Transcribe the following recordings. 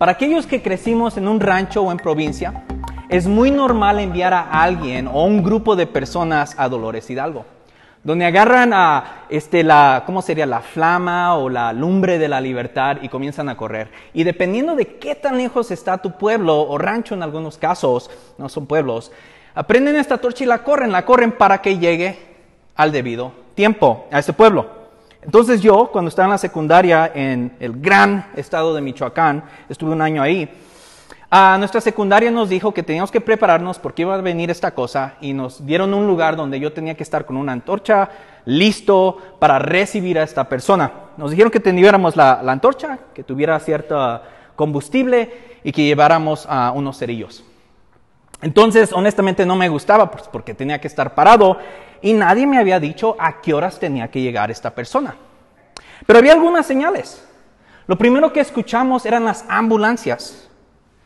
Para aquellos que crecimos en un rancho o en provincia, es muy normal enviar a alguien o un grupo de personas a Dolores Hidalgo, donde agarran a este, la, ¿cómo sería? La flama o la lumbre de la libertad y comienzan a correr. Y dependiendo de qué tan lejos está tu pueblo o rancho en algunos casos, no son pueblos, aprenden esta torcha y la corren, la corren para que llegue al debido tiempo a este pueblo. Entonces yo, cuando estaba en la secundaria en el gran estado de Michoacán, estuve un año ahí, a nuestra secundaria nos dijo que teníamos que prepararnos porque iba a venir esta cosa y nos dieron un lugar donde yo tenía que estar con una antorcha listo para recibir a esta persona. Nos dijeron que tuviéramos la, la antorcha, que tuviera cierto combustible y que lleváramos a unos cerillos. Entonces, honestamente no me gustaba pues, porque tenía que estar parado y nadie me había dicho a qué horas tenía que llegar esta persona. Pero había algunas señales. Lo primero que escuchamos eran las ambulancias,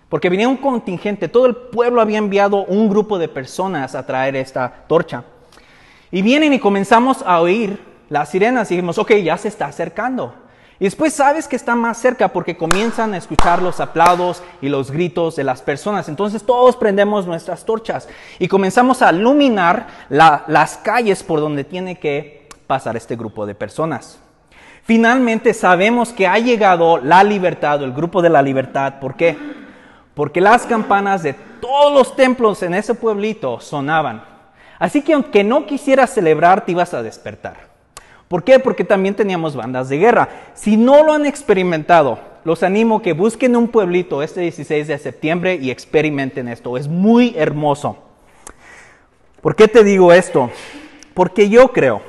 porque venía un contingente, todo el pueblo había enviado un grupo de personas a traer esta torcha. Y vienen y comenzamos a oír las sirenas y dijimos, ok, ya se está acercando. Y después sabes que está más cerca porque comienzan a escuchar los aplausos y los gritos de las personas. Entonces todos prendemos nuestras torchas y comenzamos a iluminar las calles por donde tiene que pasar este grupo de personas. Finalmente sabemos que ha llegado la libertad, el grupo de la libertad. ¿Por qué? Porque las campanas de todos los templos en ese pueblito sonaban. Así que aunque no quisieras celebrar, te ibas a despertar. ¿Por qué? Porque también teníamos bandas de guerra. Si no lo han experimentado, los animo que busquen un pueblito este 16 de septiembre y experimenten esto. Es muy hermoso. ¿Por qué te digo esto? Porque yo creo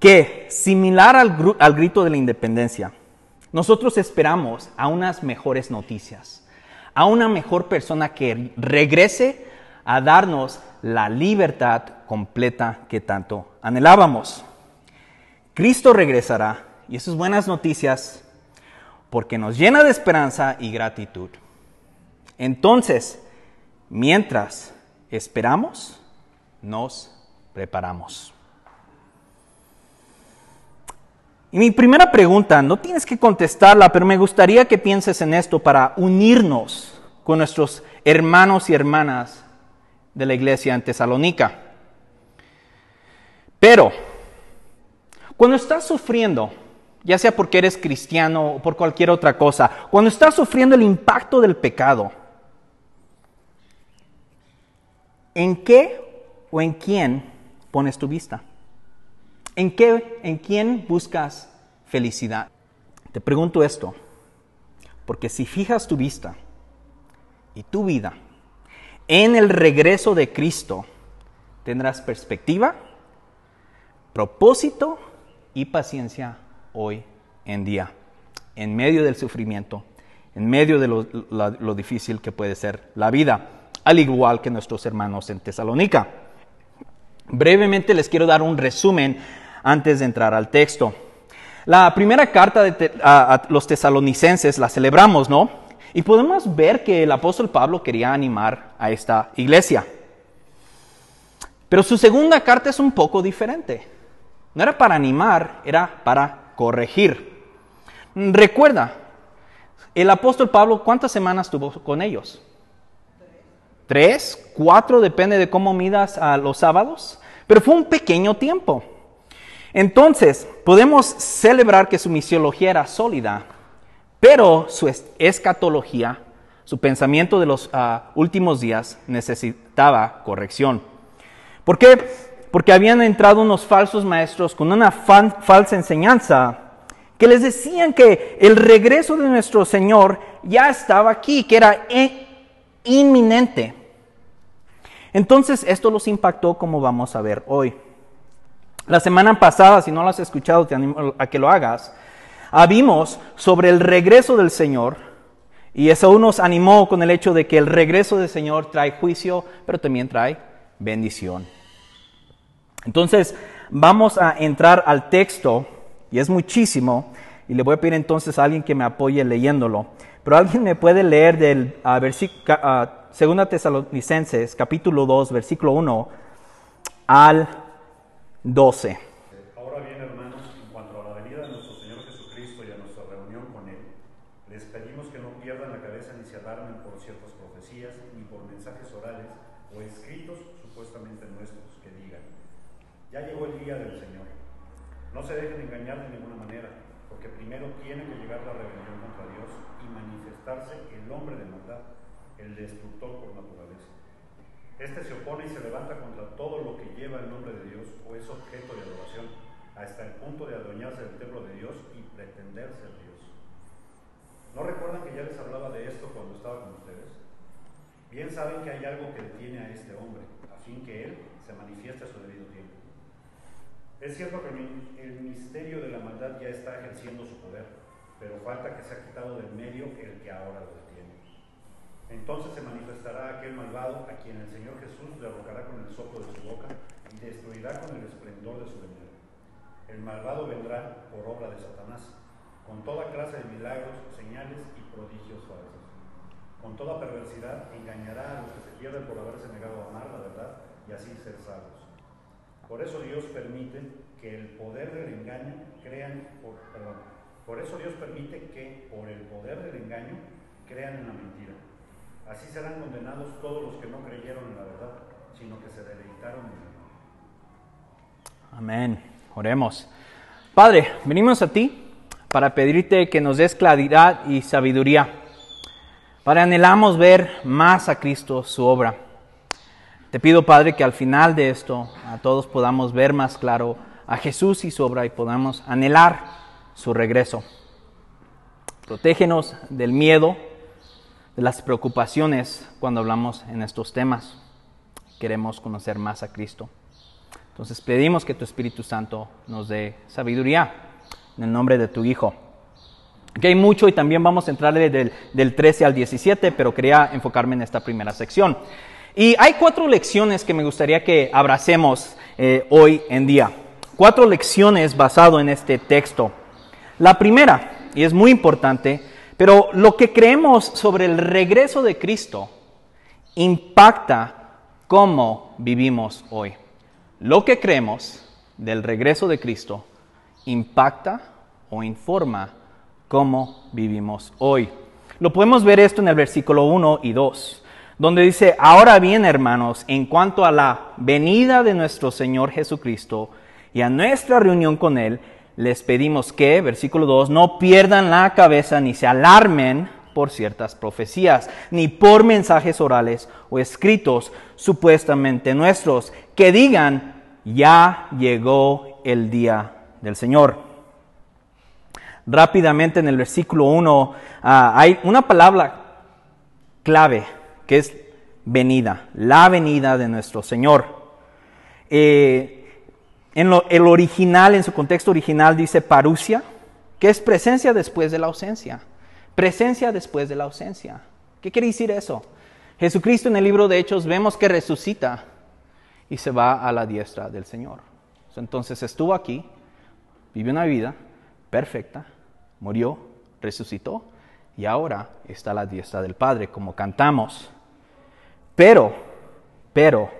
que similar al, al grito de la independencia, nosotros esperamos a unas mejores noticias, a una mejor persona que regrese a darnos la libertad completa que tanto anhelábamos. Cristo regresará y eso es buenas noticias porque nos llena de esperanza y gratitud. Entonces, mientras esperamos, nos preparamos. Y mi primera pregunta, no tienes que contestarla, pero me gustaría que pienses en esto para unirnos con nuestros hermanos y hermanas de la iglesia en Tesalónica. Pero, cuando estás sufriendo, ya sea porque eres cristiano o por cualquier otra cosa, cuando estás sufriendo el impacto del pecado, ¿en qué o en quién pones tu vista? ¿En qué, en quién buscas felicidad? Te pregunto esto, porque si fijas tu vista y tu vida en el regreso de Cristo tendrás perspectiva, propósito y paciencia hoy en día, en medio del sufrimiento, en medio de lo, difícil que puede ser la vida, al igual que nuestros hermanos en Tesalónica. Brevemente les quiero dar un resumen antes de entrar al texto. La primera carta de a los tesalonicenses la celebramos, ¿no? Y podemos ver que el apóstol Pablo quería animar a esta iglesia. Pero su segunda carta es un poco diferente. No era para animar, era para corregir. Recuerda, el apóstol Pablo, ¿cuántas semanas tuvo con ellos? Tres, cuatro, depende de cómo midas los sábados. Pero fue un pequeño tiempo. Entonces, podemos celebrar que su misiología era sólida, pero su escatología, su pensamiento de los ah, últimos días necesitaba corrección. ¿Por qué? Porque habían entrado unos falsos maestros con una falsa enseñanza que les decían que el regreso de nuestro Señor ya estaba aquí, que era inminente. Entonces esto los impactó como vamos a ver hoy. La semana pasada, si no lo has escuchado, te animo a que lo hagas. Habimos sobre el regreso del Señor y eso nos animó con el hecho de que el regreso del Señor trae juicio, pero también trae bendición. Entonces, vamos a entrar al texto y es muchísimo y le voy a pedir entonces a alguien que me apoye leyéndolo. Pero alguien me puede leer del segunda Tesalonicenses, capítulo 2, versículo 1 al 12. les pedimos que que no pierdan la cabeza ni se alarmen por ciertas profecías, ni por mensajes orales o escritos supuestamente nuestros que digan, ya llegó el día del Señor. No se dejen engañar de ninguna manera, porque primero tiene que llegar la rebelión contra Dios y manifestarse el hombre de maldad, el destructor por naturaleza. Este se opone y se levanta contra todo lo que lleva el nombre de Dios o es objeto de adoración, hasta el punto de adueñarse del templo de Dios y pretender ser Dios. ¿No recuerdan que ya les hablaba de esto cuando estaba con ustedes? Bien saben que hay algo que detiene a este hombre, a fin que él se manifieste a su debido tiempo. Es cierto que el misterio de la maldad ya está ejerciendo su poder, pero falta que se ha quitado del medio el que ahora lo detiene. Entonces se manifestará aquel malvado a quien el Señor Jesús derrocará con el soplo de su boca y destruirá con el esplendor de su venida. El malvado vendrá por obra de Satanás, con toda clase de milagros, señales y prodigios falsos. Con toda perversidad engañará a los que se pierden por haberse negado a amar la verdad y así ser salvos. Por eso Dios permite que el poder del engaño crean, por, eso Dios permite que por el poder del engaño crean en la mentira. Así serán condenados todos los que no creyeron en la verdad, sino que se deleitaron en mal. Amén. Oremos. Padre, venimos a ti para pedirte que nos des claridad y sabiduría. Padre, anhelamos ver más a Cristo, su obra. Te pido, Padre, que al final de esto a todos podamos ver más claro a Jesús y su obra y podamos anhelar su regreso. Protégenos del miedo, de las preocupaciones cuando hablamos en estos temas. Queremos conocer más a Cristo. Entonces pedimos que tu Espíritu Santo nos dé sabiduría en el nombre de tu Hijo. Aquí hay mucho y también vamos a entrarle del, del 13 al 17, pero quería enfocarme en esta primera sección. Y hay cuatro lecciones que me gustaría que abracemos eh, hoy en día. Cuatro lecciones basado en este texto. La primera, y es muy importante, pero lo que creemos sobre el regreso de Cristo impacta cómo vivimos hoy. Lo que creemos del regreso de Cristo impacta o informa cómo vivimos hoy. Lo podemos ver esto en el versículo 1 y 2 donde dice, ahora bien hermanos, en cuanto a la venida de nuestro Señor Jesucristo y a nuestra reunión con Él, les pedimos que, versículo 2, no pierdan la cabeza ni se alarmen por ciertas profecías, ni por mensajes orales o escritos supuestamente nuestros, que digan, ya llegó el día del Señor. Rápidamente en el versículo 1 ah, hay una palabra clave que es venida, la venida de nuestro Señor. Eh, en el original, en su contexto original, dice parusia, que es presencia después de la ausencia. Presencia después de la ausencia. ¿Qué quiere decir eso? Jesucristo en el libro de Hechos vemos que resucita y se va a la diestra del Señor. Entonces estuvo aquí, vivió una vida perfecta, murió, resucitó y ahora está a la diestra del Padre, como cantamos. Pero, pero,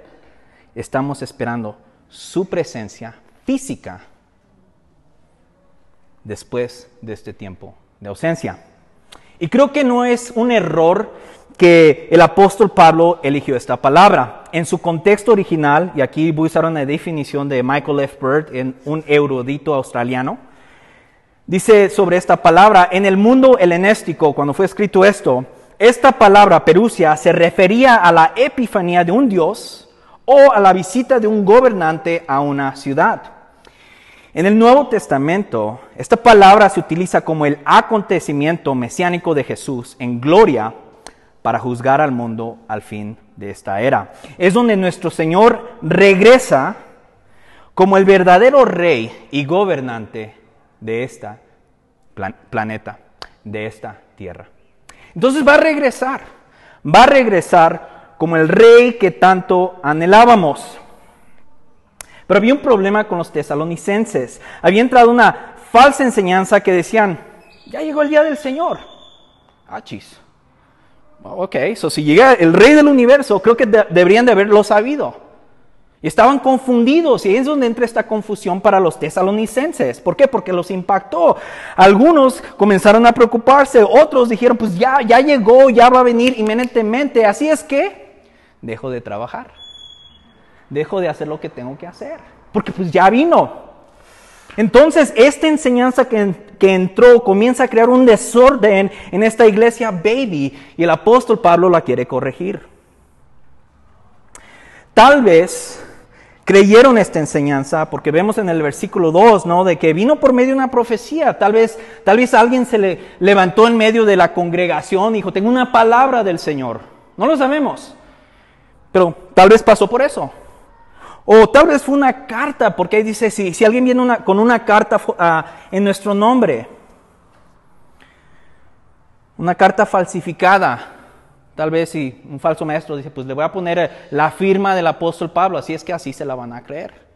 estamos esperando su presencia física después de este tiempo de ausencia. Y creo que no es un error que el apóstol Pablo eligió esta palabra. En su contexto original, y aquí voy a usar una definición de Michael F. Bird, en un erudito australiano, dice sobre esta palabra, en el mundo helenístico, cuando fue escrito esto, esta palabra perusia se refería a la epifanía de un dios o a la visita de un gobernante a una ciudad. En el Nuevo Testamento, esta palabra se utiliza como el acontecimiento mesiánico de Jesús en gloria para juzgar al mundo al fin de esta era. Es donde nuestro Señor regresa como el verdadero rey y gobernante de este planeta, de esta tierra. Entonces va a regresar, va a regresar como el rey que tanto anhelábamos. Pero había un problema con los tesalonicenses. Había entrado una falsa enseñanza que decían, ya llegó el día del Señor. Ah, chis. Ok, so si llega el rey del universo, creo que deberían de haberlo sabido. Y estaban confundidos y es donde entra esta confusión para los tesalonicenses. ¿Por qué? Porque los impactó. Algunos comenzaron a preocuparse, otros dijeron, pues ya, ya llegó, ya va a venir inminentemente. Así es que dejo de trabajar, dejo de hacer lo que tengo que hacer, porque pues ya vino. Entonces, esta enseñanza que, que, entró comienza a crear un desorden en esta iglesia baby y el apóstol Pablo la quiere corregir. Tal vez creyeron esta enseñanza porque vemos en el versículo 2, ¿no? De que vino por medio de una profecía. Tal vez, tal vez alguien se le levantó en medio de la congregación dijo, tengo una palabra del Señor. No lo sabemos. Pero tal vez pasó por eso. O tal vez fue una carta, porque ahí dice, si, si alguien viene con una carta uh, en nuestro nombre, una carta falsificada, tal vez si un falso maestro dice, pues le voy a poner eh, la firma del apóstol Pablo, así es que así se la van a creer.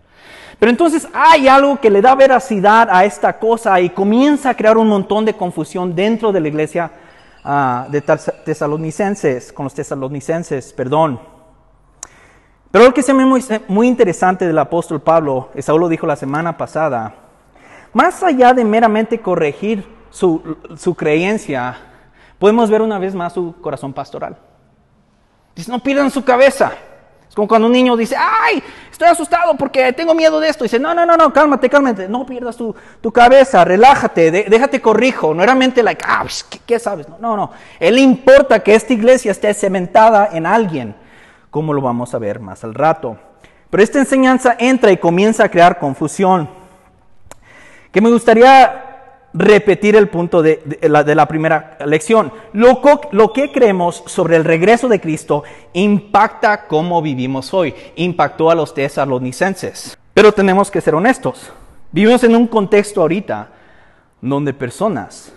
Pero entonces hay algo que le da veracidad a esta cosa y comienza a crear un montón de confusión dentro de la iglesia uh, de tesalonicenses, con los tesalonicenses, perdón. Pero lo que se me muy, muy interesante del apóstol Pablo, Saúl lo dijo la semana pasada, más allá de meramente corregir su, su creencia, podemos ver una vez más su corazón pastoral. Dice, no pierdan su cabeza. Es como cuando un niño dice, ay, estoy asustado porque tengo miedo de esto. Dice, no, no, no, no, cálmate, cálmate. No pierdas tu, tu cabeza, relájate, déjate corrijo. No era mente like, ah, ¿qué, ¿qué, sabes? No, no, no. Él importa que esta iglesia esté cementada en alguien como lo vamos a ver más al rato. Pero esta enseñanza entra y comienza a crear confusión. Que me gustaría repetir el punto de, la, primera lección. Lo, lo, que creemos sobre el regreso de Cristo impacta cómo vivimos hoy. Impactó a los tesalonicenses. Pero tenemos que ser honestos. Vivimos en un contexto ahorita donde personas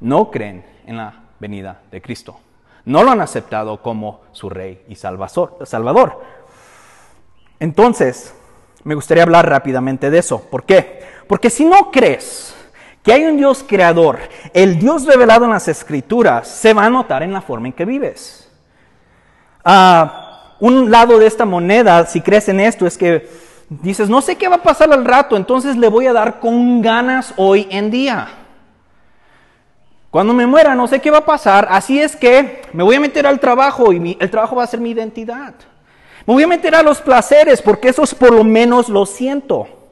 no creen en la venida de Cristo no lo han aceptado como su rey y salvador. Entonces, me gustaría hablar rápidamente de eso. ¿Por qué? Porque si no crees que hay un Dios creador, el Dios revelado en las escrituras, se va a notar en la forma en que vives. Ah, un lado de esta moneda, si crees en esto, es que dices, no sé qué va a pasar al rato, entonces le voy a dar con ganas hoy en día. Cuando me muera no sé qué va a pasar, así es que me voy a meter al trabajo y el trabajo va a ser mi identidad. Me voy a meter a los placeres porque esos por lo menos lo siento.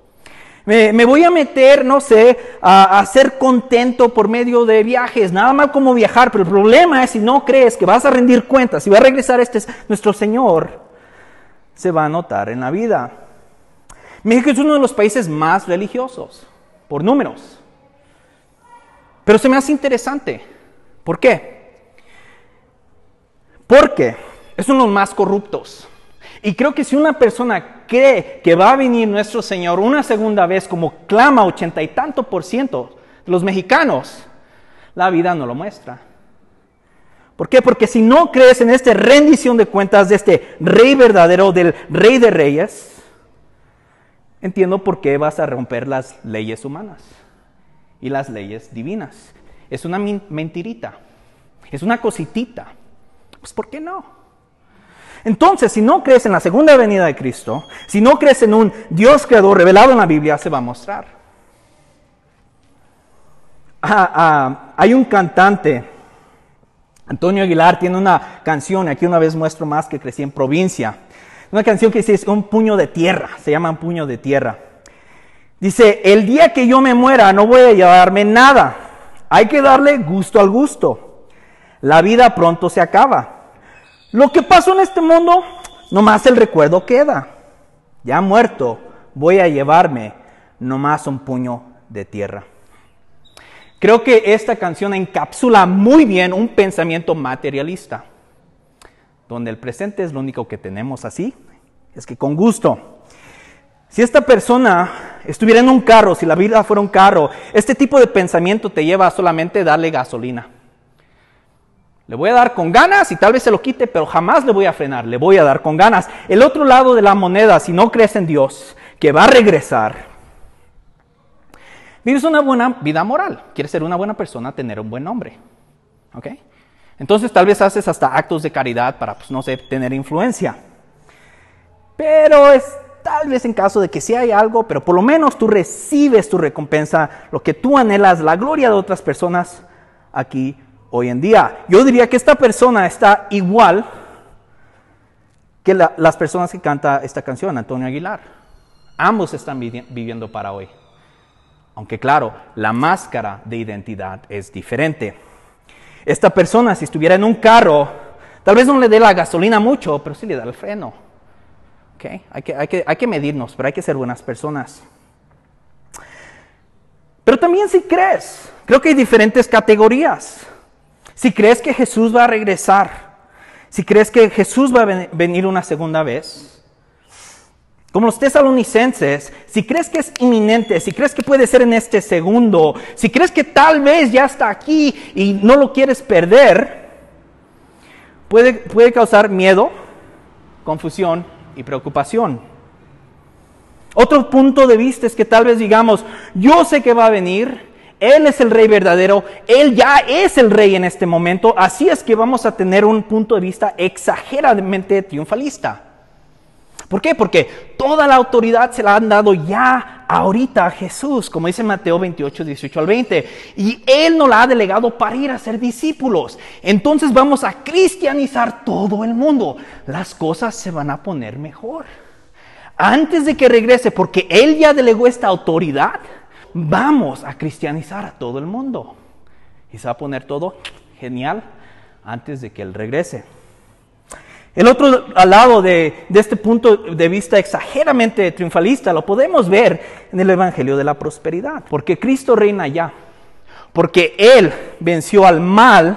Me, voy a meter, no sé, a, ser contento por medio de viajes. Nada mal como viajar, pero el problema es si no crees que vas a rendir cuentas, si va a regresar este nuestro Señor, se va a notar en la vida. México es uno de los países más religiosos, por números. Pero se me hace interesante. ¿Por qué? Porque es uno de los más corruptos. Y creo que si una persona cree que va a venir nuestro Señor una segunda vez, como clama ochenta y tanto por ciento de los mexicanos, la vida no lo muestra. ¿Por qué? Porque si no crees en esta rendición de cuentas de este rey verdadero, del rey de reyes, entiendo por qué vas a romper las leyes humanas y las leyes divinas. Es una mentirita, es una cositita. Pues ¿por qué no? Entonces, si no crees en la segunda venida de Cristo, si no crees en un Dios creador revelado en la Biblia, se va a mostrar. Ah, ah, hay un cantante, Antonio Aguilar, tiene una canción, aquí una vez muestro más que crecí en provincia. Una canción que dice es un puño de tierra, se llama un puño de tierra. Dice, el día que yo me muera no voy a llevarme nada. Hay que darle gusto al gusto. La vida pronto se acaba. Lo que pasó en este mundo, nomás el recuerdo queda. Ya muerto, voy a llevarme nomás un puño de tierra. Creo que esta canción encapsula muy bien un pensamiento materialista, donde el presente es lo único que tenemos así, es que con gusto. Si esta persona estuviera en un carro, si la vida fuera un carro, este tipo de pensamiento te lleva a solamente darle gasolina. Le voy a dar con ganas y tal vez se lo quite, pero jamás le voy a frenar, le voy a dar con ganas. El otro lado de la moneda, si no crees en Dios, que va a regresar, vives una buena vida moral. Quieres ser una buena persona, tener un buen nombre. ¿Ok? Entonces tal vez haces hasta actos de caridad para, pues no sé, tener influencia. pero es tal vez en caso de que sí hay algo, pero por lo menos tú recibes tu recompensa, lo que tú anhelas, la gloria de otras personas aquí hoy en día. Yo diría que esta persona está igual que las personas que canta esta canción, Antonio Aguilar. Ambos están viviendo para hoy. Aunque claro, la máscara de identidad es diferente. Esta persona, si estuviera en un carro, tal vez no le dé la gasolina mucho, pero sí le da el freno. Hay, que, hay, que, hay que medirnos, pero hay que ser buenas personas. Pero también si crees, creo que hay diferentes categorías. Si crees que Jesús va a regresar, si crees que Jesús va a venir una segunda vez, como los tesalonicenses, si crees que es inminente, si crees que puede ser en este segundo, si crees que tal vez ya está aquí y no lo quieres perder, puede, puede causar miedo, confusión y preocupación. Otro punto de vista es que tal vez digamos, yo sé que va a venir, Él es el rey verdadero, Él ya es el rey en este momento, así es que vamos a tener un punto de vista exageradamente triunfalista. ¿Por qué? Porque toda la autoridad se la han dado ya ahorita a Jesús, como dice Mateo 28, 18 al 20. Y Él nos la ha delegado para ir a ser discípulos. Entonces vamos a cristianizar todo el mundo. Las cosas se van a poner mejor. Antes de que regrese, porque Él ya delegó esta autoridad, vamos a cristianizar a todo el mundo. Y se va a poner todo genial antes de que Él regrese. El otro lado de, este punto de vista exageradamente triunfalista lo podemos ver en el Evangelio de la Prosperidad, porque Cristo reina ya, porque Él venció al mal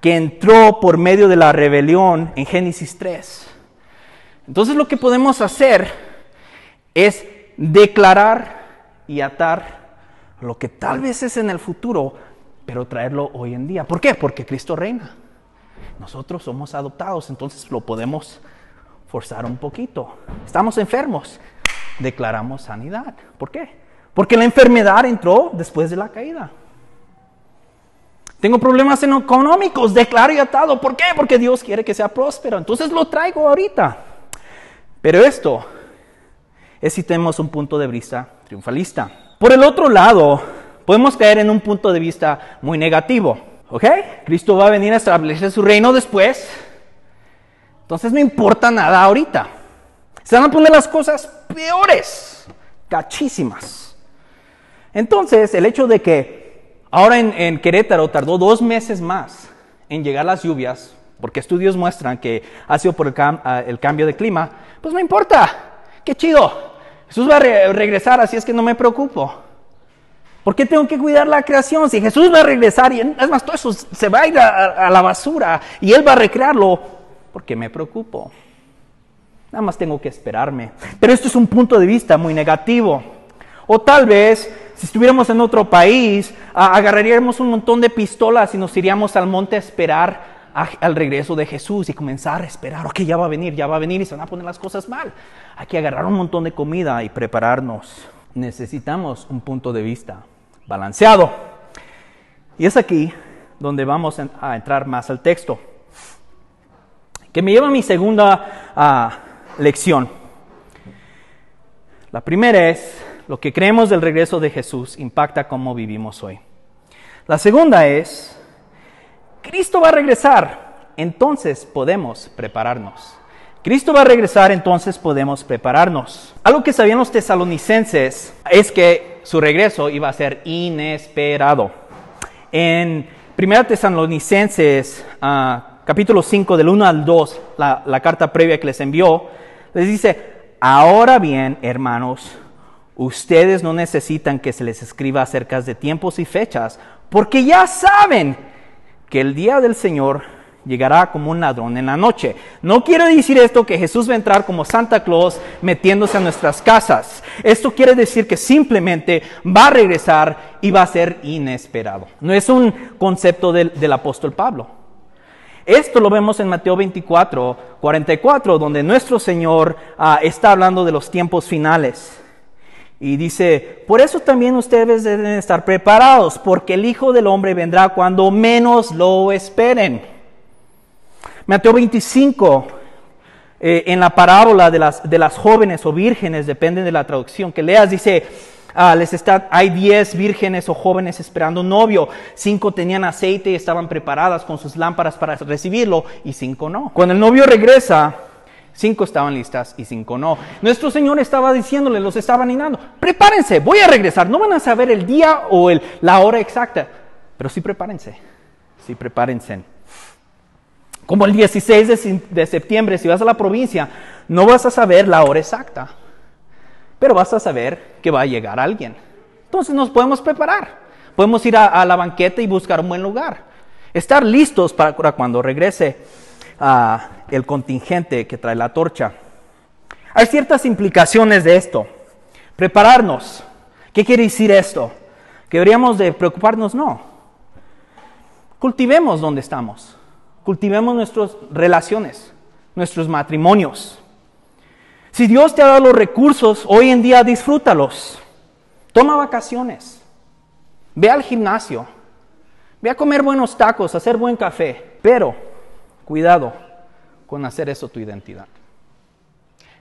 que entró por medio de la rebelión en Génesis 3. Entonces lo que podemos hacer es declarar y atar lo que tal vez es en el futuro, pero traerlo hoy en día. ¿Por qué? Porque Cristo reina. Nosotros somos adoptados, entonces lo podemos forzar un poquito. Estamos enfermos, declaramos sanidad. ¿Por qué? Porque la enfermedad entró después de la caída. Tengo problemas económicos, declaro y atado. ¿Por qué? Porque Dios quiere que sea próspero. Entonces lo traigo ahorita. Pero esto es si tenemos un punto de vista triunfalista. Por el otro lado, podemos caer en un punto de vista muy negativo. ¿Ok? Cristo va a venir a establecer su reino después. Entonces no importa nada ahorita. Se van a poner las cosas peores, cachísimas. Entonces, el hecho de que ahora en, Querétaro tardó dos meses más en llegar las lluvias, porque estudios muestran que ha sido por el, ah, cambio de clima, pues no importa. Qué chido. Jesús va a regresar, así es que no me preocupo. ¿Por qué tengo que cuidar la creación? Si Jesús va a regresar y es más, todo eso se va a ir a, la basura y Él va a recrearlo, ¿por qué me preocupo? Nada más tengo que esperarme. Pero esto es un punto de vista muy negativo. O tal vez, si estuviéramos en otro país, agarraríamos un montón de pistolas y nos iríamos al monte a esperar al regreso de Jesús y comenzar a esperar, ok, ya va a venir, ya va a venir y se van a poner las cosas mal. Hay que agarrar un montón de comida y prepararnos. Necesitamos un punto de vista balanceado. Y es aquí donde vamos a entrar más al texto, que me lleva a mi segunda ah, lección. La primera es, lo que creemos del regreso de Jesús impacta cómo vivimos hoy. La segunda es, Cristo va a regresar, entonces podemos prepararnos. Cristo va a regresar, entonces podemos prepararnos. Algo que sabían los tesalonicenses es que su regreso iba a ser inesperado. En 1 Tesalonicenses, ah, capítulo 5, del 1 al 2, la, la carta previa que les envió, les dice, ahora bien, hermanos, ustedes no necesitan que se les escriba acerca de tiempos y fechas, porque ya saben que el día del Señor llegará como un ladrón en la noche. No quiere decir esto que Jesús va a entrar como Santa Claus metiéndose a nuestras casas. Esto quiere decir que simplemente va a regresar y va a ser inesperado. No es un concepto del, apóstol Pablo. Esto lo vemos en Mateo 24, 44, donde nuestro Señor ah, está hablando de los tiempos finales. Y dice, por eso también ustedes deben estar preparados, porque el Hijo del Hombre vendrá cuando menos lo esperen. Mateo 25, eh, en la parábola de las, de las jóvenes o vírgenes, depende de la traducción que leas, dice, ah, les está, hay diez vírgenes o jóvenes esperando un novio, cinco tenían aceite y estaban preparadas con sus lámparas para recibirlo y cinco no. Cuando el novio regresa, Cinco estaban listas y cinco no. Nuestro Señor estaba diciéndole, los estaba animando, prepárense, voy a regresar. No van a saber el día o el, la hora exacta, pero sí prepárense, sí prepárense. Como el 16 de, de septiembre, si vas a la provincia, no vas a saber la hora exacta, pero vas a saber que va a llegar alguien. Entonces nos podemos preparar. Podemos ir a, a la banqueta y buscar un buen lugar. Estar listos para cuando regrese el contingente que trae la torcha. Hay ciertas implicaciones de esto. Prepararnos. ¿Qué quiere decir esto? ¿Que deberíamos de preocuparnos? No. Cultivemos donde estamos. Cultivemos nuestras relaciones, nuestros matrimonios. Si Dios te ha dado los recursos, hoy en día disfrútalos. Toma vacaciones. Ve al gimnasio. Ve a comer buenos tacos, a hacer buen café. Pero Cuidado con hacer eso tu identidad.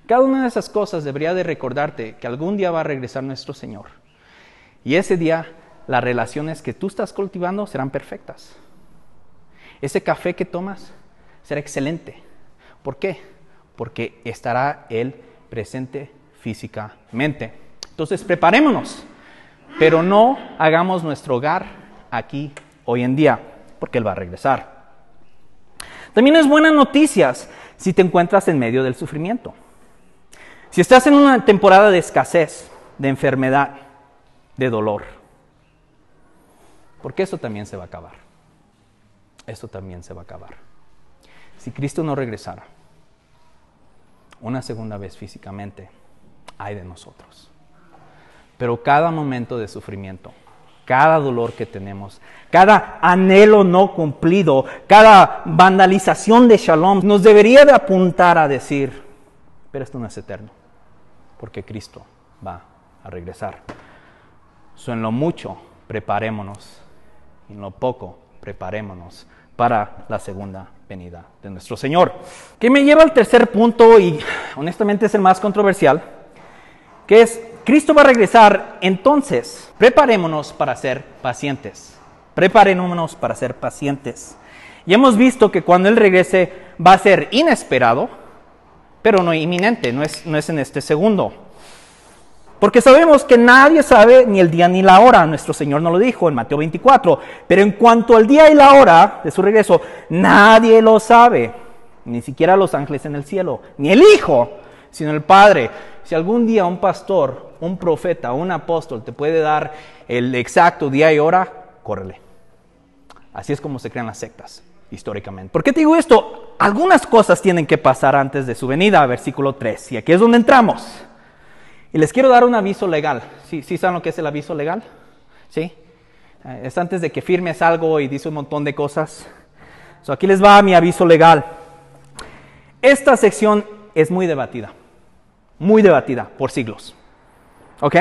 Cada una de esas cosas debería de recordarte que algún día va a regresar nuestro Señor. Y ese día las relaciones que tú estás cultivando serán perfectas. Ese café que tomas será excelente. ¿Por qué? Porque estará Él presente físicamente. Entonces preparémonos, pero no hagamos nuestro hogar aquí hoy en día, porque Él va a regresar. También es buena noticias si te encuentras en medio del sufrimiento. Si estás en una temporada de escasez, de enfermedad, de dolor, porque eso también se va a acabar. Eso también se va a acabar. Si Cristo no regresara una segunda vez físicamente, hay de nosotros. Pero cada momento de sufrimiento cada dolor que tenemos, cada anhelo no cumplido, cada vandalización de shalom, nos debería de apuntar a decir, pero esto no es eterno, porque Cristo va a regresar. So, en lo mucho, preparémonos, en lo poco, preparémonos para la segunda venida de nuestro Señor. Que me lleva al tercer punto y honestamente es el más controversial, que es Cristo va a regresar, entonces preparémonos para ser pacientes. Preparémonos para ser pacientes. Y hemos visto que cuando Él regrese va a ser inesperado, pero no inminente, no es, no es en este segundo. Porque sabemos que nadie sabe ni el día ni la hora. Nuestro Señor nos lo dijo en Mateo 24. Pero en cuanto al día y la hora de su regreso, nadie lo sabe. Ni siquiera los ángeles en el cielo, ni el Hijo, sino el Padre. Si algún día un pastor un profeta, un apóstol te puede dar el exacto día y hora, córrele. Así es como se crean las sectas históricamente. ¿Por qué te digo esto? Algunas cosas tienen que pasar antes de su venida, versículo 3. Y aquí es donde entramos. Y les quiero dar un aviso legal. ¿Sí, ¿Sí saben lo que es el aviso legal? ¿Sí? Eh, es antes de que firmes algo y dice un montón de cosas. aquí les va mi aviso legal. Esta sección es muy debatida. Muy debatida por siglos. ¿Ok?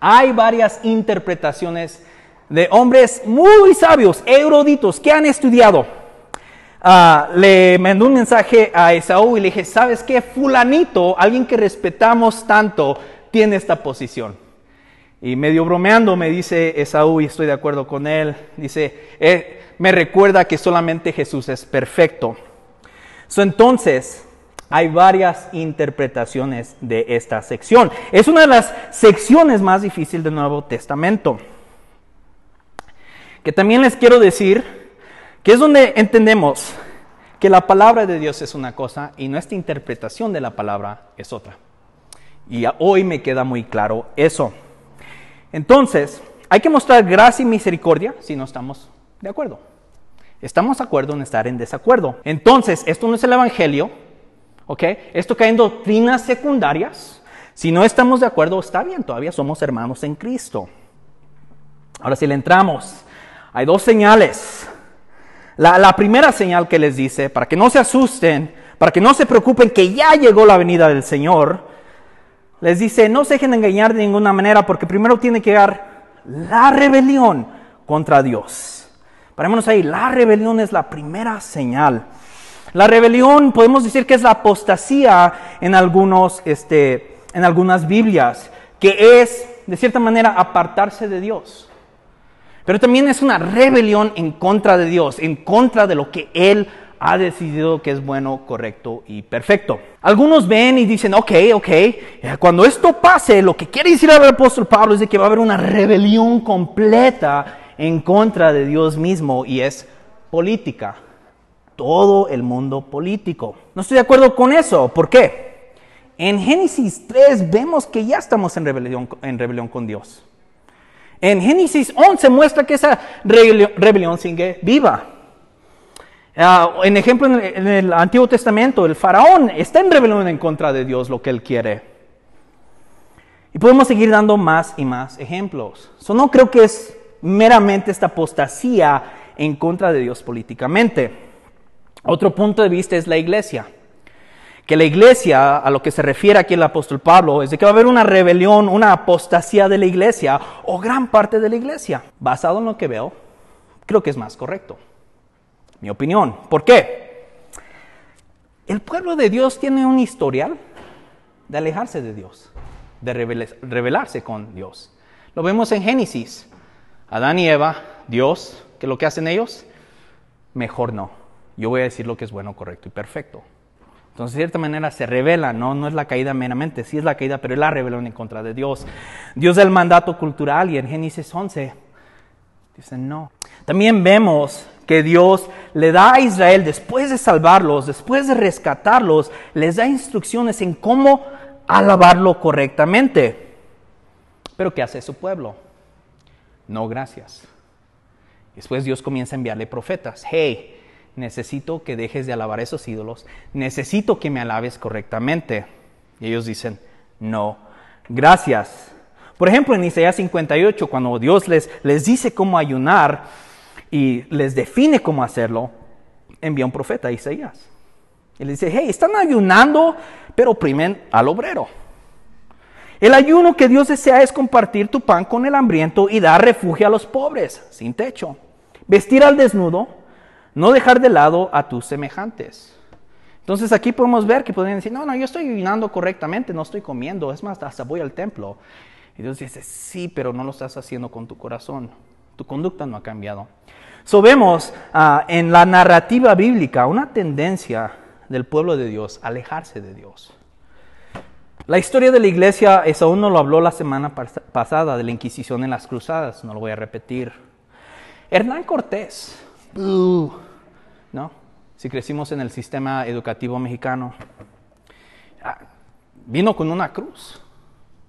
Hay varias interpretaciones de hombres muy sabios, eruditos, que han estudiado. Ah, le mandó un mensaje a Esaú y le dije, ¿sabes qué? Fulanito, alguien que respetamos tanto, tiene esta posición. Y medio bromeando me dice Esaú, y estoy de acuerdo con él, dice, eh, me recuerda que solamente Jesús es perfecto. entonces, hay varias interpretaciones de esta sección. Es una de las secciones más difíciles del Nuevo Testamento. Que también les quiero decir que es donde entendemos que la palabra de Dios es una cosa y nuestra interpretación de la palabra es otra. Y hoy me queda muy claro eso. Entonces, hay que mostrar gracia y misericordia si no estamos de acuerdo. Estamos de acuerdo en estar en desacuerdo. Entonces, esto no es el Evangelio, ¿Ok? Esto cae en doctrinas secundarias. Si no estamos de acuerdo, está bien, todavía somos hermanos en Cristo. Ahora si le entramos, hay dos señales. La, primera señal que les dice, para que no se asusten, para que no se preocupen que ya llegó la venida del Señor, les dice, no se dejen engañar de ninguna manera, porque primero tiene que llegar la rebelión contra Dios. Parémonos ahí, la rebelión es la primera señal. La rebelión podemos decir que es la apostasía en, algunos, este, en algunas Biblias, que es, de cierta manera, apartarse de Dios. Pero también es una rebelión en contra de Dios, en contra de lo que Él ha decidido que es bueno, correcto y perfecto. Algunos ven y dicen, ok, ok, cuando esto pase, lo que quiere decir el apóstol Pablo es de que va a haber una rebelión completa en contra de Dios mismo y es política. Todo el mundo político. No estoy de acuerdo con eso. ¿Por qué? En Génesis 3 vemos que ya estamos en rebelión, con Dios. En Génesis 11 muestra que esa rebelión sigue viva. Uh, en ejemplo, en el, Antiguo Testamento, el faraón está en rebelión en contra de Dios, lo que él quiere. Y podemos seguir dando más y más ejemplos. So, no creo que es meramente esta apostasía en contra de Dios políticamente. Otro punto de vista es la iglesia. Que la iglesia, a lo que se refiere aquí el apóstol Pablo, es de que va a haber una rebelión, una apostasía de la iglesia o gran parte de la iglesia. Basado en lo que veo, creo que es más correcto mi opinión. ¿Por qué? El pueblo de Dios tiene un historial de alejarse de Dios, de rebelarse con Dios. Lo vemos en Génesis. Adán y Eva, Dios, ¿qué es lo que hacen ellos? Mejor no. Yo voy a decir lo que es bueno, correcto y perfecto. Entonces, de cierta manera, se revela, ¿no? No es la caída meramente, sí es la caída, pero es la rebelión en contra de Dios. Dios del mandato cultural y en Génesis 11 dicen no. También vemos que Dios le da a Israel después de salvarlos, después de rescatarlos, les da instrucciones en cómo alabarlo correctamente. Pero ¿qué hace su pueblo? No, gracias. Después Dios comienza a enviarle profetas. Hey, necesito que dejes de alabar esos ídolos, necesito que me alabes correctamente. Y ellos dicen, no, gracias. Por ejemplo, en Isaías 58, cuando Dios les, les dice cómo ayunar, y les define cómo hacerlo, envía un profeta a Isaías. Le dice, hey, están ayunando, pero primen al obrero. El ayuno que Dios desea es compartir tu pan con el hambriento y dar refugio a los pobres, sin techo. Vestir al desnudo, no dejar de lado a tus semejantes. Entonces aquí podemos ver que podrían decir, no, no, yo estoy ayunando correctamente, no estoy comiendo, es más, hasta voy al templo. Y Dios dice, sí, pero no lo estás haciendo con tu corazón. Tu conducta no ha cambiado. So ah, en la narrativa bíblica una tendencia del pueblo de Dios a alejarse de Dios. La historia de la iglesia, eso uno lo habló la semana pasada de la Inquisición en las Cruzadas, no lo voy a repetir. Hernán Cortés, ¿no? Si crecimos en el sistema educativo mexicano, ah, vino con una cruz.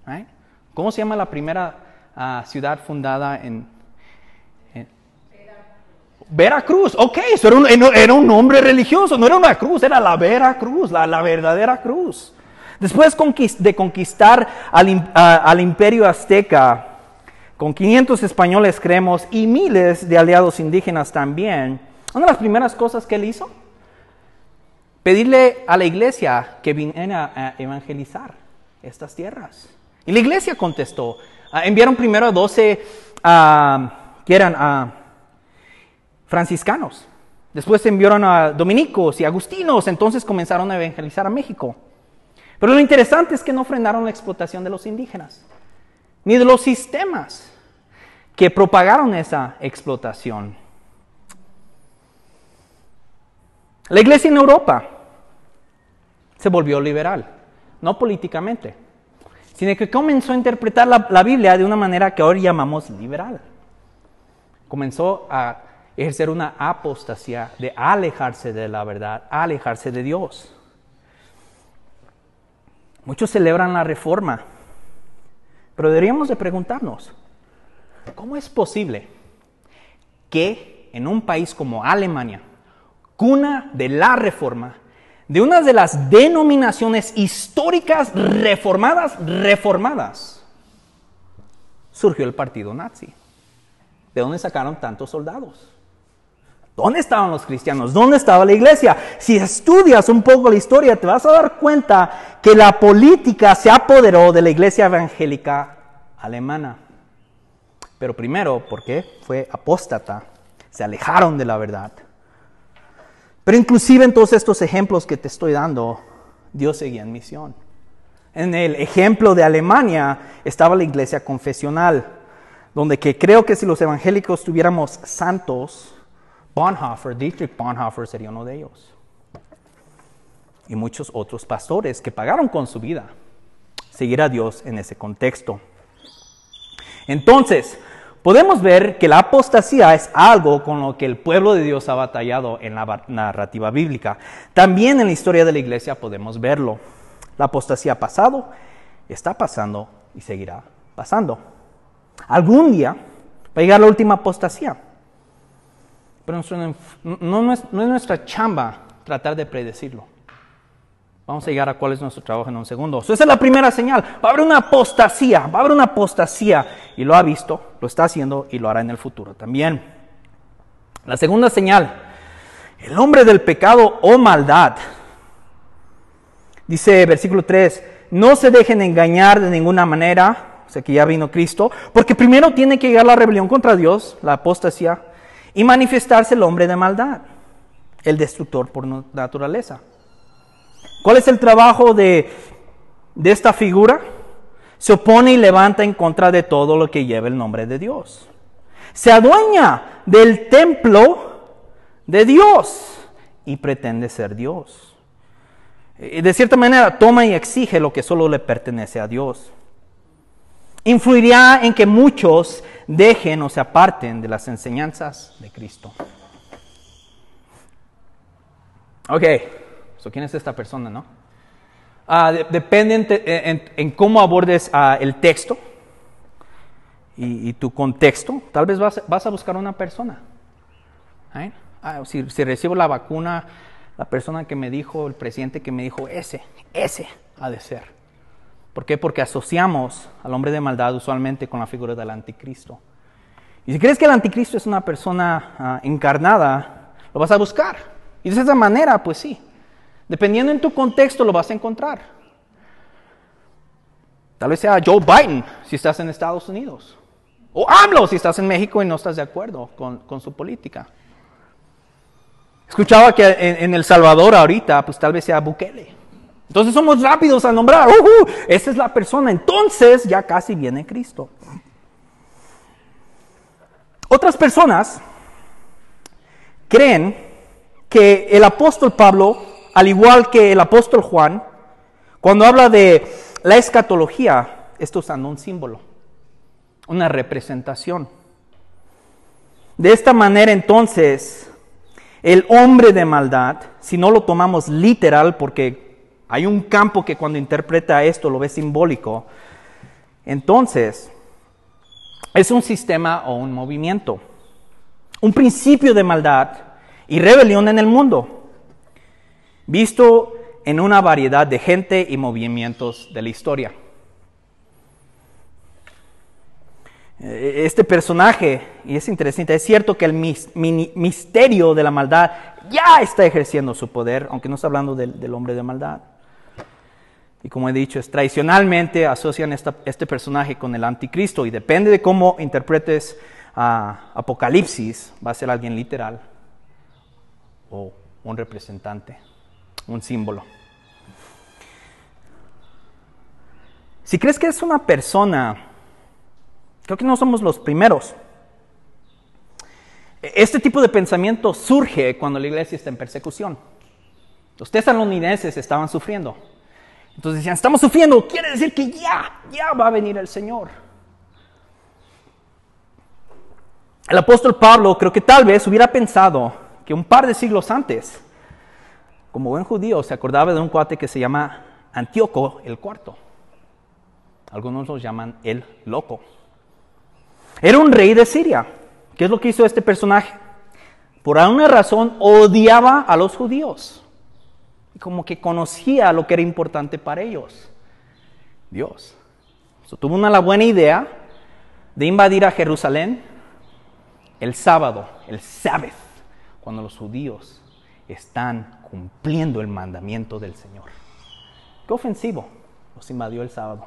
¿eh? ¿Cómo se llama la primera ah, ciudad fundada en, Veracruz, ok, eso era un, era un, nombre religioso, no era una cruz, era la Veracruz, la, la verdadera cruz. Después de conquistar al, al, imperio azteca, con 500 españoles creemos y miles de aliados indígenas también, una de las primeras cosas que él hizo, pedirle a la iglesia que viniera a evangelizar estas tierras. Y la iglesia contestó, ah, enviaron primero a 12 que eran a franciscanos. Después enviaron a dominicos y agustinos, entonces comenzaron a evangelizar a México. Pero lo interesante es que no frenaron la explotación de los indígenas, ni de los sistemas que propagaron esa explotación. La iglesia en Europa se volvió liberal, no políticamente, sino que comenzó a interpretar la, Biblia de una manera que ahora llamamos liberal. Comenzó a ejercer una apostasía de alejarse de la verdad, alejarse de Dios. Muchos celebran la reforma, pero deberíamos de preguntarnos, ¿cómo es posible que en un país como Alemania, cuna de la reforma, de una de las denominaciones históricas reformadas, reformadas, surgió el partido nazi? ¿De dónde sacaron tantos soldados? ¿Dónde estaban los cristianos? ¿Dónde estaba la iglesia? Si estudias un poco la historia, te vas a dar cuenta que la política se apoderó de la iglesia evangélica alemana. Pero primero, ¿por qué? Fue apóstata. Se alejaron de la verdad. Pero inclusive en todos estos ejemplos que te estoy dando, Dios seguía en misión. En el ejemplo de Alemania estaba la iglesia confesional, donde que creo que si los evangélicos tuviéramos santos, Bonhoeffer, Dietrich Bonhoeffer sería uno de ellos. Y muchos otros pastores que pagaron con su vida seguir a Dios en ese contexto. Entonces, podemos ver que la apostasía es algo con lo que el pueblo de Dios ha batallado en la narrativa bíblica. También en la historia de la iglesia podemos verlo. La apostasía ha pasado, está pasando y seguirá pasando. Algún día va a llegar la última apostasía. Pero no es, nuestra chamba tratar de predecirlo. Vamos a llegar a cuál es nuestro trabajo en un segundo. esa es la primera señal. Va a haber una apostasía, va a haber una apostasía. Y lo ha visto, lo está haciendo y lo hará en el futuro también. La segunda señal, el hombre del pecado o maldad. Dice versículo 3, no se dejen engañar de ninguna manera, o sea que ya vino Cristo, porque primero tiene que llegar la rebelión contra Dios, la apostasía, y manifestarse el hombre de maldad, el destructor por naturaleza. ¿Cuál es el trabajo de, de esta figura? Se opone y levanta en contra de todo lo que lleva el nombre de Dios. Se adueña del templo de Dios y pretende ser Dios. De cierta manera toma y exige lo que solo le pertenece a Dios. Influiría en que muchos dejen o se aparten de las enseñanzas de Cristo. Ok, ¿quién es esta persona, no? Ah, depende en, cómo abordes ah, el texto y, tu contexto. Tal vez vas, a buscar una persona. Ah, si, si, recibo la vacuna, la persona que me dijo, el presidente que me dijo, ese, ese ha de ser. ¿Por qué? Porque asociamos al hombre de maldad usualmente con la figura del anticristo. Y si crees que el anticristo es una persona ah, encarnada, lo vas a buscar. Y de esa manera, pues sí. Dependiendo en tu contexto, lo vas a encontrar. Tal vez sea Joe Biden si estás en Estados Unidos. O AMLO si estás en México y no estás de acuerdo con, su política. Escuchaba que en, en, El Salvador ahorita, pues tal vez sea Bukele. Entonces somos rápidos a nombrar, esa es la persona. Entonces ya casi viene Cristo. Otras personas creen que el apóstol Pablo, al igual que el apóstol Juan, cuando habla de la escatología, está usando un símbolo, una representación. De esta manera entonces, el hombre de maldad, si no lo tomamos literal, porque hay un campo que cuando interpreta esto lo ve simbólico. Entonces, es un sistema o un movimiento, un principio de maldad y rebelión en el mundo, visto en una variedad de gente y movimientos de la historia. Este personaje, y es interesante, es cierto que el misterio de la maldad ya está ejerciendo su poder, aunque no está hablando del hombre de maldad. Y como he dicho, es tradicionalmente asocian este personaje con el anticristo y depende de cómo interpretes a Apocalipsis, va a ser alguien literal o un representante, un símbolo. Si crees que es una persona, creo que no somos los primeros. Este tipo de pensamiento surge cuando la iglesia está en persecución. Los tesalonidenses estaban sufriendo. Entonces decían, estamos sufriendo, quiere decir que ya, ya va a venir el Señor. El apóstol Pablo creo que tal vez hubiera pensado que un par de siglos antes, como buen judío, se acordaba de un cuate que se llama Antíoco el cuarto. Algunos lo llaman el loco. Era un rey de Siria. ¿Qué es lo que hizo este personaje? Por alguna razón odiaba a los judíos como que conocía lo que era importante para ellos. Dios. tuvo una la buena idea de invadir a Jerusalén el sábado, el Sabbath, cuando los judíos están cumpliendo el mandamiento del Señor. Qué ofensivo. Los invadió el sábado.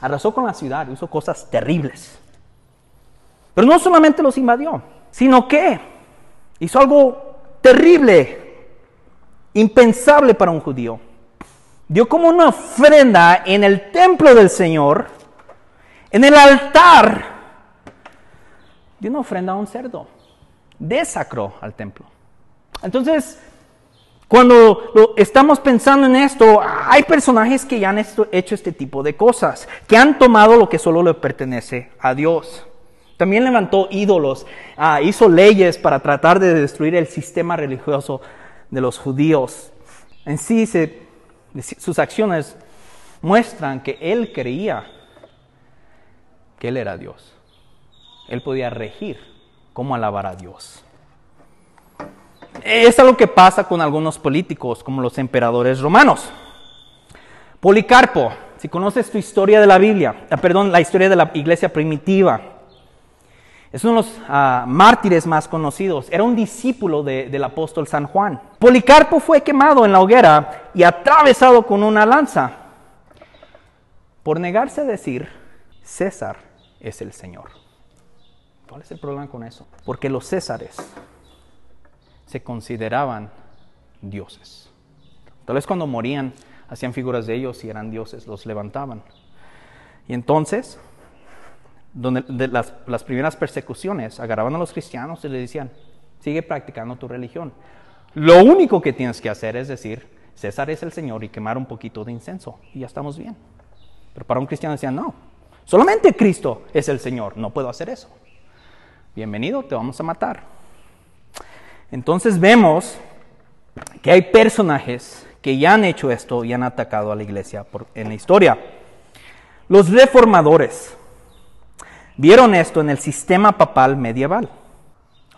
Arrasó con la ciudad, hizo cosas terribles. Pero no solamente los invadió, sino que hizo algo terrible impensable para un judío. Dio como una ofrenda en el templo del Señor, en el altar, dio una ofrenda a un cerdo, desacró al templo. Entonces, cuando estamos pensando en esto, hay personajes que ya han hecho este tipo de cosas, que han tomado lo que solo le pertenece a Dios. También levantó ídolos, ah, hizo leyes para tratar de destruir el sistema religioso de los judíos. En sí, sus acciones muestran que él creía que él era Dios. Él podía regir cómo alabar a Dios. Es algo que pasa con algunos políticos, como los emperadores romanos. Policarpo, si conoces tu historia de la Biblia, ah, perdón, la historia de la iglesia primitiva, es uno de los ah, mártires más conocidos. Era un discípulo del apóstol San Juan. Policarpo fue quemado en la hoguera y atravesado con una lanza por negarse a decir, César es el Señor. ¿Cuál es el problema con eso? Porque los césares se consideraban dioses. Tal vez cuando morían hacían figuras de ellos y eran dioses, los levantaban. Y entonces, donde de las, las primeras persecuciones, agarraban a los cristianos y les decían, sigue practicando tu religión. Lo único que tienes que hacer es decir, César es el Señor y quemar un poquito de incenso y ya estamos bien. Pero para un cristiano decían, no, solamente Cristo es el Señor, no puedo hacer eso. Bienvenido, te vamos a matar. Entonces vemos que hay personajes que ya han hecho esto y han atacado a la iglesia en la historia. Los reformadores vieron esto en el sistema papal medieval.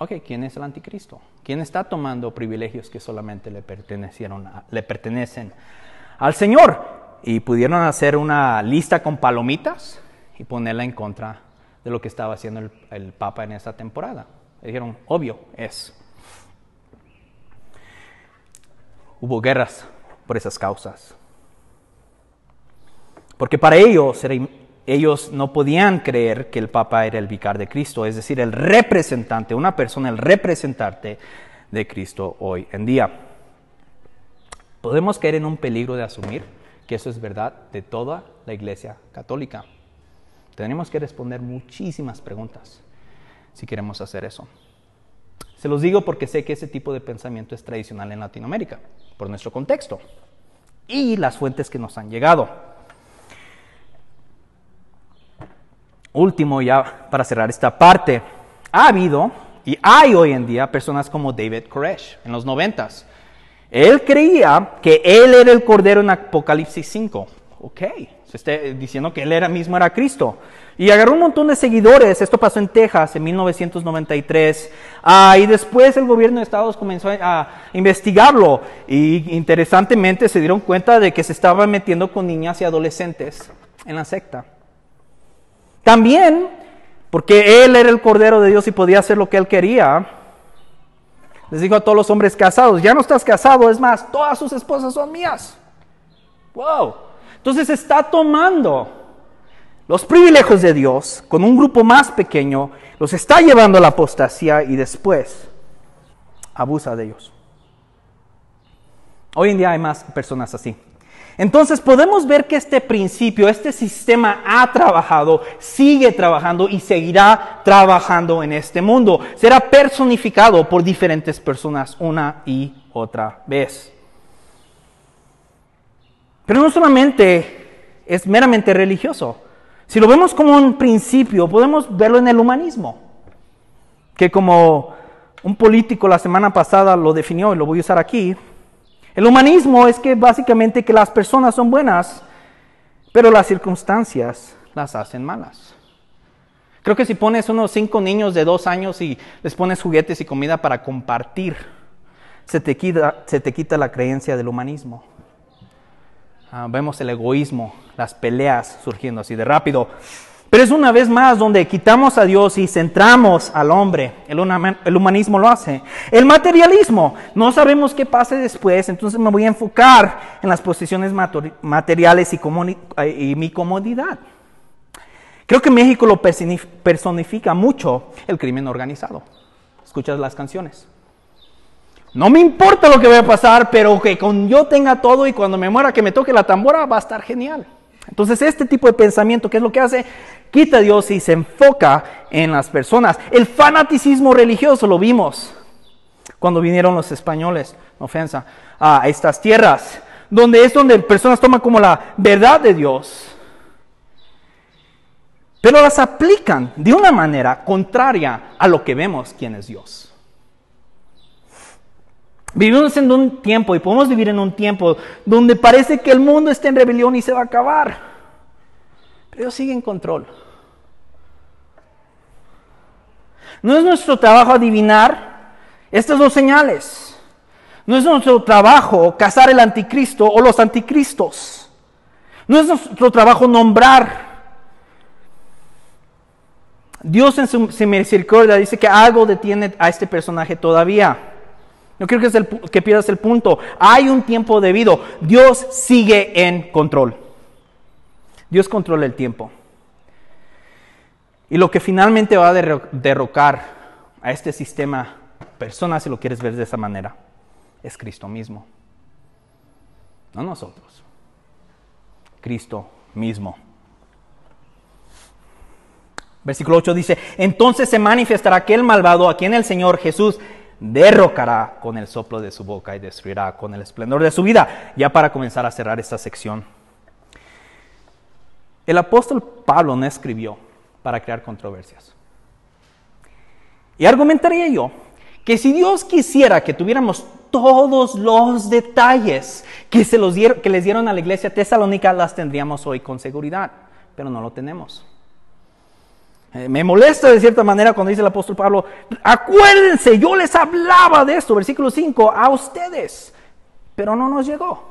Ok, ¿quién es el anticristo? ¿Quién está tomando privilegios que solamente le, pertenecieron le pertenecen al Señor? Y pudieron hacer una lista con palomitas y ponerla en contra de lo que estaba haciendo el, el Papa en esa temporada. dijeron, obvio, es. hubo guerras por esas causas. Porque para ellos, ellos no podían creer que el Papa era el vicar de Cristo, es decir, el representante, una persona, el representante de Cristo hoy en día. Podemos caer en un peligro de asumir que eso es verdad de toda la Iglesia Católica. Tenemos que responder muchísimas preguntas si queremos hacer eso. Se los digo porque sé que ese tipo de pensamiento es tradicional en Latinoamérica, por nuestro contexto y las fuentes que nos han llegado. Último, ya para cerrar esta parte, ha habido y hay hoy en día personas como David Koresh en los noventas. Él creía que él era el cordero en Apocalipsis 5. Ok, se está diciendo que él era mismo era Cristo. Y agarró un montón de seguidores. Esto pasó en Texas en 1993. Ah, y después el gobierno de Estados comenzó a investigarlo. Y interesantemente se dieron cuenta de que se estaba metiendo con niñas y adolescentes en la secta. También, porque él era el Cordero de Dios y podía hacer lo que él quería, les dijo a todos los hombres casados, ya no estás casado, es más, todas sus esposas son mías. Wow. Entonces está tomando los privilegios de Dios con un grupo más pequeño, los está llevando a la apostasía y después abusa de ellos. Hoy en día hay más personas así. Entonces podemos ver que este principio, este sistema ha trabajado, sigue trabajando y seguirá trabajando en este mundo. Será personificado por diferentes personas una y otra vez. Pero no solamente es meramente religioso. Si lo vemos como un principio, podemos verlo en el humanismo, que como un político la semana pasada lo definió y lo voy a usar aquí, el humanismo es que básicamente que las personas son buenas, pero las circunstancias las hacen malas. Creo que si pones unos cinco niños de dos años y les pones juguetes y comida para compartir, se te quita, la creencia del humanismo. Ah, vemos el egoísmo, las peleas surgiendo así de rápido. Pero es una vez más donde quitamos a Dios y centramos al hombre. El, humanismo lo hace. El materialismo, no sabemos qué pase después, entonces me voy a enfocar en las posiciones materiales y, y mi comodidad. Creo que México lo personifica mucho el crimen organizado. Escuchas las canciones. No me importa lo que vaya a pasar, pero que con yo tenga todo y cuando me muera que me toque la tambora va a estar genial. Entonces este tipo de pensamiento, ¿qué es lo que hace? Quita a Dios y se enfoca en las personas. El fanaticismo religioso lo vimos cuando vinieron los españoles, no ofensa, a estas tierras, donde es donde personas toman como la verdad de Dios, pero las aplican de una manera contraria a lo que vemos quién es Dios. Vivimos en un tiempo y podemos vivir en un tiempo donde parece que el mundo está en rebelión y se va a acabar. Pero Dios sigue en control. No es nuestro trabajo adivinar estas dos señales. No es nuestro trabajo cazar el anticristo o los anticristos. No es nuestro trabajo nombrar. Dios en su misericordia dice que algo detiene a este personaje todavía. No quiero que, pierdas el punto. Hay un tiempo debido. Dios sigue en control. Dios controla el tiempo. Y lo que finalmente va a derrocar a este sistema, persona, si lo quieres ver de esa manera, es Cristo mismo. No nosotros. Cristo mismo. Versículo 8 dice, entonces se manifestará aquel malvado a quien el Señor Jesús derrocará con el soplo de su boca y destruirá con el esplendor de su vida. Ya para comenzar a cerrar esta sección. El apóstol Pablo no escribió para crear controversias. Y argumentaría yo que si Dios quisiera que tuviéramos todos los detalles que, se los que les dieron a la iglesia tesalónica, las tendríamos hoy con seguridad, pero no lo tenemos. Eh, me molesta de cierta manera cuando dice el apóstol Pablo, acuérdense, yo les hablaba de esto, versículo 5, a ustedes, pero no nos llegó.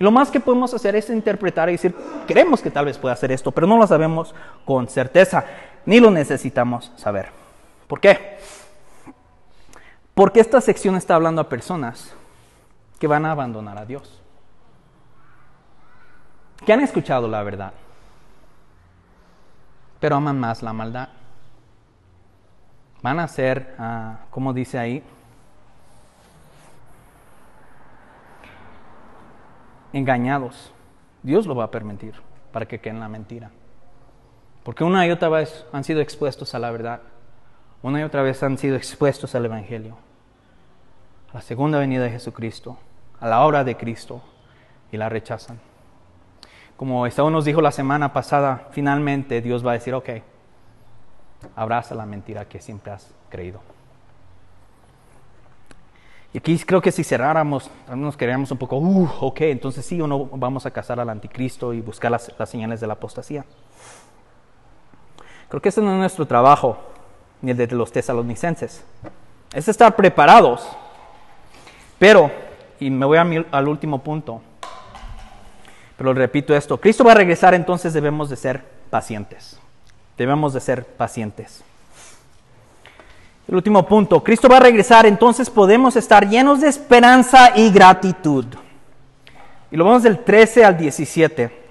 Y lo más que podemos hacer es interpretar y decir, creemos que tal vez pueda hacer esto, pero no lo sabemos con certeza, ni lo necesitamos saber. ¿Por qué? Porque esta sección está hablando a personas que van a abandonar a Dios, que han escuchado la verdad pero aman más la maldad. Van a ser, ah, como dice ahí, engañados. Dios lo va a permitir para que queden la mentira. Porque una y otra vez han sido expuestos a la verdad. Una y otra vez han sido expuestos al Evangelio. A la segunda venida de Jesucristo. A la obra de Cristo. Y la rechazan. Como Esaú nos dijo la semana pasada, finalmente Dios va a decir, ok, abraza la mentira que siempre has creído. Y aquí creo que si cerráramos, nos queríamos un poco, uh, ok, entonces sí o no vamos a cazar al anticristo y buscar las, las señales de la apostasía. Creo que ese no es nuestro trabajo, ni el de los tesalonicenses. Es estar preparados. Pero, y me voy al último punto, pero repito esto, Cristo va a regresar, entonces debemos de ser pacientes. Debemos de ser pacientes. El último punto, Cristo va a regresar, entonces podemos estar llenos de esperanza y gratitud. Y lo vemos del 13 al 17.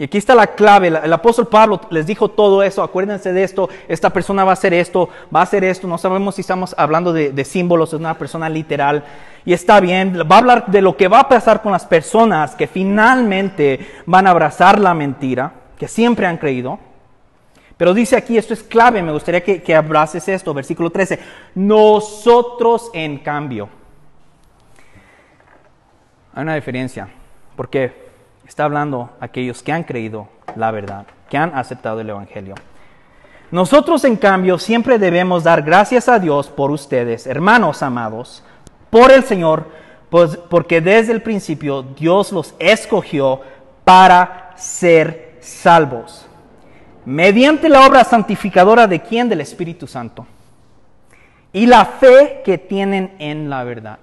Y aquí está la clave. El apóstol Pablo les dijo todo eso. Acuérdense de esto. Esta persona va a hacer esto, va a hacer esto. No sabemos si estamos hablando de, símbolos, es una persona literal. Y está bien. Va a hablar de lo que va a pasar con las personas que finalmente van a abrazar la mentira, que siempre han creído. Pero dice aquí, esto es clave, me gustaría que, que abraces esto, versículo 13. Nosotros, en cambio. Hay una diferencia. ¿Por qué? Está hablando aquellos que han creído la verdad, que han aceptado el Evangelio. Nosotros, en cambio, siempre debemos dar gracias a Dios por ustedes, hermanos amados, por el Señor, pues, porque desde el principio Dios los escogió para ser salvos, mediante la obra santificadora de quién? Del Espíritu Santo, y la fe que tienen en la verdad.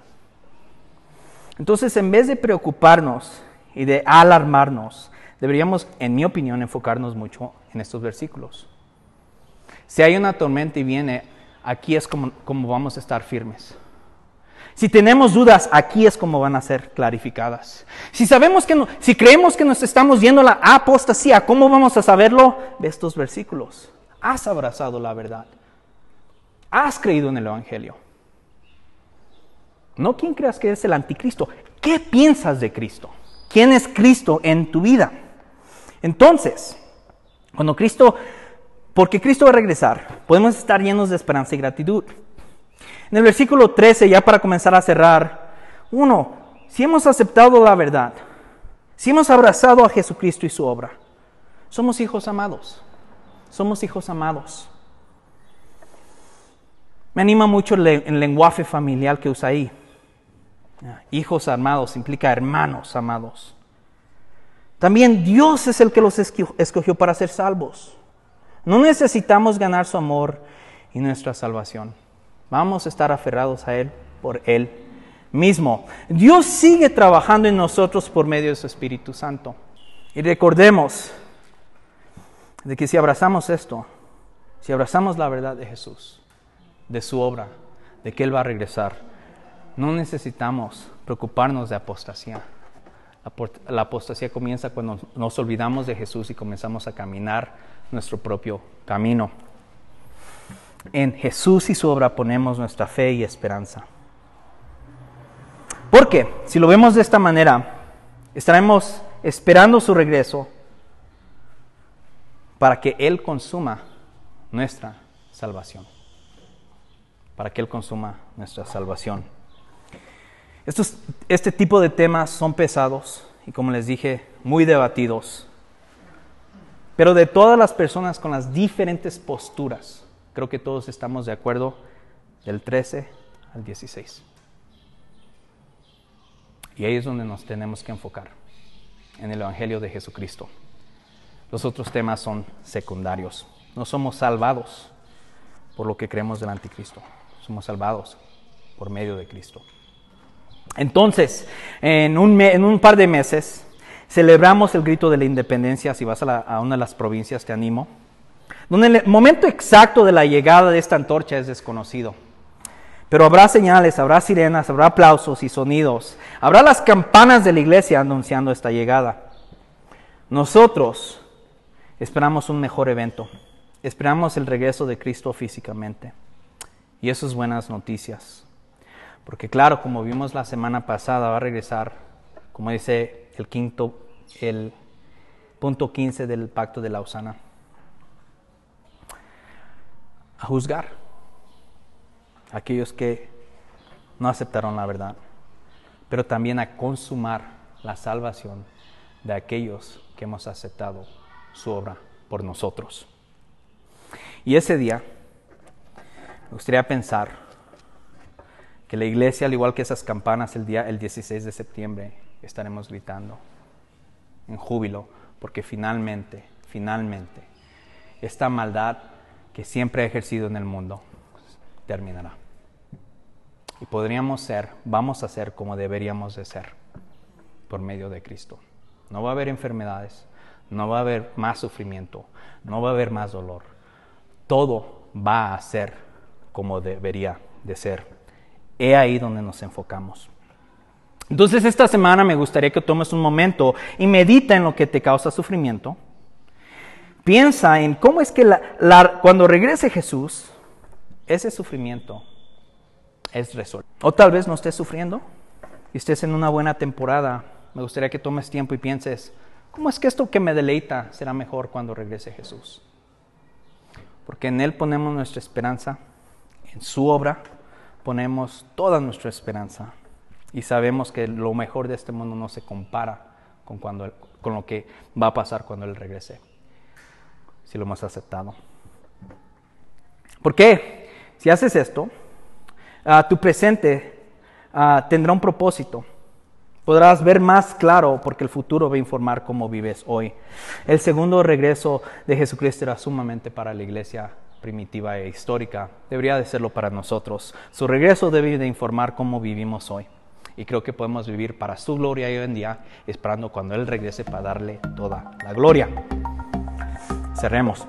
Entonces, en vez de preocuparnos y de alarmarnos, deberíamos, en mi opinión, enfocarnos mucho en estos versículos. Si hay una tormenta y viene, aquí es como, vamos a estar firmes. Si tenemos dudas, aquí es como van a ser clarificadas. Si sabemos que no, si creemos que nos estamos yendo a la apostasía, ¿cómo vamos a saberlo? De estos versículos. Has abrazado la verdad. Has creído en el Evangelio. No quién creas que es el anticristo. ¿Qué piensas de Cristo? ¿Quién es Cristo en tu vida? Entonces, cuando Cristo, porque Cristo va a regresar, podemos estar llenos de esperanza y gratitud. En el versículo 13, ya para comenzar a cerrar, uno, si hemos aceptado la verdad, si hemos abrazado a Jesucristo y su obra, somos hijos amados. Somos hijos amados. Me anima mucho el, lenguaje familiar que usa ahí. Hijos amados implica hermanos amados. También Dios es el que los escogió para ser salvos. No necesitamos ganar su amor y nuestra salvación. Vamos a estar aferrados a Él por Él mismo. Dios sigue trabajando en nosotros por medio de su Espíritu Santo. Y recordemos de que si abrazamos esto, si abrazamos la verdad de Jesús, de su obra, de que Él va a regresar, no necesitamos preocuparnos de apostasía. La apostasía comienza cuando nos olvidamos de Jesús y comenzamos a caminar nuestro propio camino. En Jesús y su obra ponemos nuestra fe y esperanza. Porque si lo vemos de esta manera, estaremos esperando su regreso para que Él consuma nuestra salvación. Para que Él consuma nuestra salvación. Estos, este tipo de temas son pesados y como les dije, muy debatidos. Pero de todas las personas con las diferentes posturas, creo que todos estamos de acuerdo del 13 al 16. Y ahí es donde nos tenemos que enfocar, en el Evangelio de Jesucristo. Los otros temas son secundarios. No somos salvados por lo que creemos del anticristo. Somos salvados por medio de Cristo. Entonces, en un, par de meses, celebramos el grito de la independencia. Si vas a, a una de las provincias, te animo. Donde el momento exacto de la llegada de esta antorcha es desconocido. Pero habrá señales, habrá sirenas, habrá aplausos y sonidos. Habrá las campanas de la iglesia anunciando esta llegada. Nosotros esperamos un mejor evento. Esperamos el regreso de Cristo físicamente. Y eso es buenas noticias. Porque claro, como vimos la semana pasada, va a regresar, como dice el quinto, el punto 15 del pacto de Lausana, a juzgar aquellos que no aceptaron la verdad, pero también a consumar la salvación de aquellos que hemos aceptado su obra por nosotros. Y ese día, me gustaría pensar que la iglesia, al igual que esas campanas, el día el 16 de septiembre, estaremos gritando en júbilo, porque finalmente, finalmente, esta maldad que siempre ha ejercido en el mundo terminará. Y podríamos ser, vamos a ser como deberíamos de ser por medio de Cristo. No va a haber enfermedades, no va a haber más sufrimiento, no va a haber más dolor. Todo va a ser como debería de ser. He ahí donde nos enfocamos. Entonces esta semana me gustaría que tomes un momento y medita en lo que te causa sufrimiento. Piensa en cómo es que cuando regrese Jesús, ese sufrimiento es resuelto. O tal vez no estés sufriendo y estés en una buena temporada. Me gustaría que tomes tiempo y pienses, ¿cómo es que esto que me deleita será mejor cuando regrese Jesús? Porque en Él ponemos nuestra esperanza, en su obra ponemos toda nuestra esperanza y sabemos que lo mejor de este mundo no se compara con, cuando, con lo que va a pasar cuando Él regrese, si lo hemos aceptado. ¿Por qué? Si haces esto, ah, tu presente ah, tendrá un propósito. Podrás ver más claro porque el futuro va a informar cómo vives hoy. El segundo regreso de Jesucristo era sumamente para la iglesia primitiva e histórica. Debería de serlo para nosotros. Su regreso debe de informar cómo vivimos hoy. Y creo que podemos vivir para su gloria hoy en día, esperando cuando Él regrese para darle toda la gloria. Cerremos.